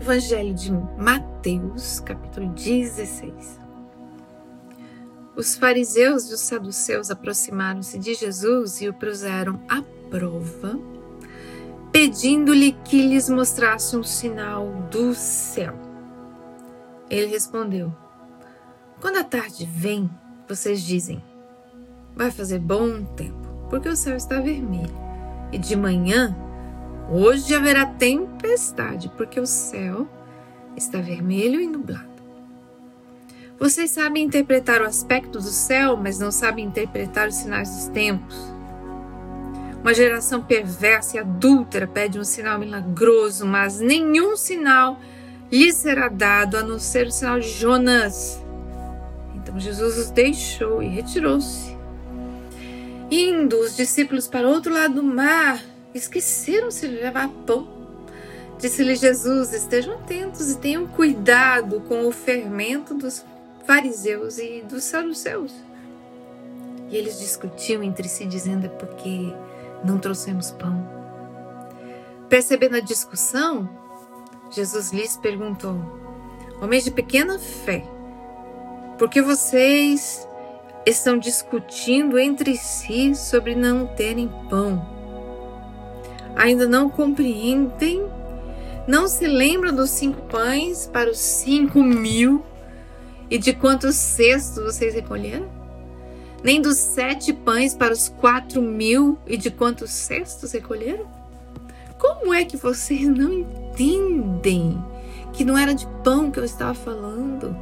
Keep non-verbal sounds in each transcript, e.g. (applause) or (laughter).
Evangelho de Mateus, capítulo 16. Os fariseus e os saduceus aproximaram-se de Jesus e o puseram à prova, pedindo-lhe que lhes mostrasse um sinal do céu. Ele respondeu: Quando a tarde vem, vocês dizem: Vai fazer bom tempo, porque o céu está vermelho. E de manhã, Hoje haverá tempestade, porque o céu está vermelho e nublado. Vocês sabem interpretar o aspecto do céu, mas não sabem interpretar os sinais dos tempos. Uma geração perversa e adúltera pede um sinal milagroso, mas nenhum sinal lhe será dado a não ser o sinal de Jonas. Então Jesus os deixou e retirou-se. Indo os discípulos para o outro lado do mar, Esqueceram-se de levar pão. Disse-lhe Jesus: Estejam atentos e tenham cuidado com o fermento dos fariseus e dos saduceus. E eles discutiam entre si, dizendo: É porque não trouxemos pão. Percebendo a discussão, Jesus lhes perguntou: Homens de pequena fé, por que vocês estão discutindo entre si sobre não terem pão? Ainda não compreendem, não se lembram dos cinco pães para os cinco mil e de quantos cestos vocês recolheram? Nem dos sete pães para os quatro mil e de quantos cestos recolheram? Como é que vocês (laughs) não entendem que não era de pão que eu estava falando?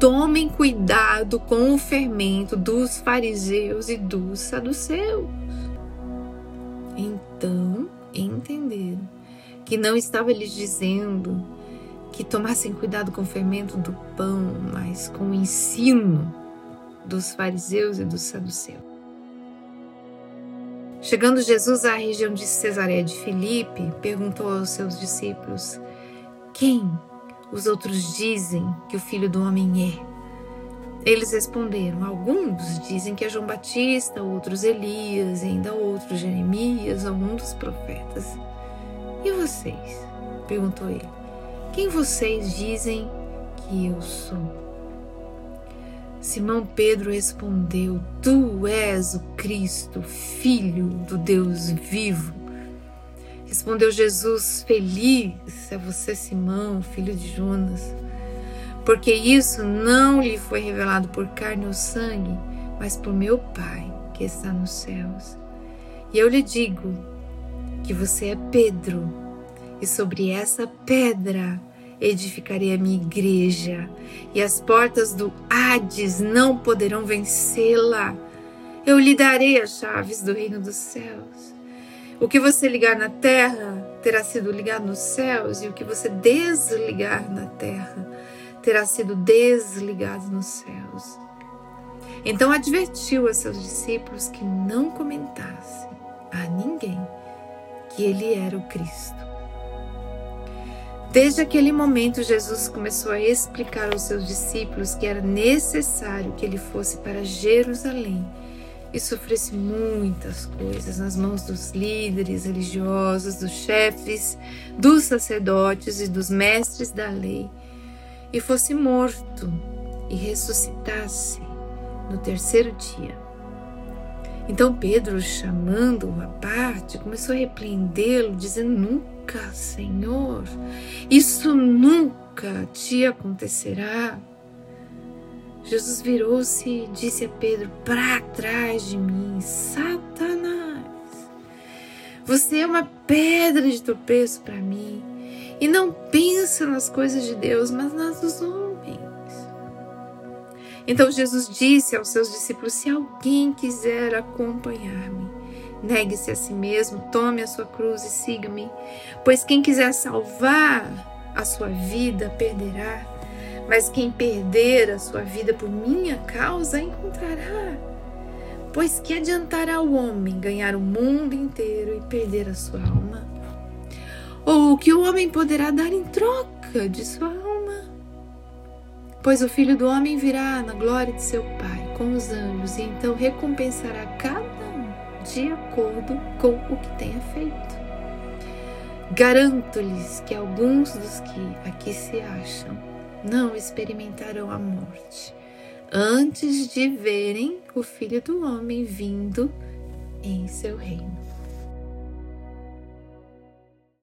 Tomem cuidado com o fermento dos fariseus e dos saduceus. Então entenderam que não estava lhes dizendo que tomassem cuidado com o fermento do pão, mas com o ensino dos fariseus e dos saduceus. Chegando Jesus à região de Cesareia de Filipe, perguntou aos seus discípulos: Quem os outros dizem que o filho do homem é? Eles responderam: Alguns dizem que é João Batista, outros Elias, ainda outros Jeremias, algum dos profetas. E vocês? perguntou ele. Quem vocês dizem que eu sou? Simão Pedro respondeu: Tu és o Cristo, filho do Deus vivo. Respondeu Jesus: Feliz é você, Simão, filho de Jonas porque isso não lhe foi revelado por carne ou sangue, mas por meu Pai que está nos céus. E eu lhe digo que você é Pedro, e sobre essa pedra edificarei a minha igreja, e as portas do Hades não poderão vencê-la. Eu lhe darei as chaves do reino dos céus. O que você ligar na terra terá sido ligado nos céus, e o que você desligar na terra terá sido desligado nos céus. Então advertiu a seus discípulos que não comentassem a ninguém que ele era o Cristo. Desde aquele momento, Jesus começou a explicar aos seus discípulos que era necessário que ele fosse para Jerusalém e sofresse muitas coisas nas mãos dos líderes religiosos, dos chefes, dos sacerdotes e dos mestres da lei e fosse morto e ressuscitasse no terceiro dia. Então Pedro, chamando-o à parte, começou a repreendê-lo, dizendo: Nunca, Senhor, isso nunca te acontecerá. Jesus virou-se e disse a Pedro: Para trás de mim, Satanás. Você é uma pedra de tropeço para mim e não pensa nas coisas de Deus, mas nas dos homens. Então Jesus disse aos seus discípulos: Se alguém quiser acompanhar-me, negue-se a si mesmo, tome a sua cruz e siga-me. Pois quem quiser salvar a sua vida, perderá. Mas quem perder a sua vida por minha causa, encontrará. Pois que adiantará o homem ganhar o mundo inteiro e perder a sua alma? Ou o que o homem poderá dar em troca de sua alma? Pois o filho do homem virá na glória de seu Pai com os anjos e então recompensará cada um de acordo com o que tenha feito. Garanto-lhes que alguns dos que aqui se acham não experimentarão a morte antes de verem o Filho do Homem vindo em seu reino.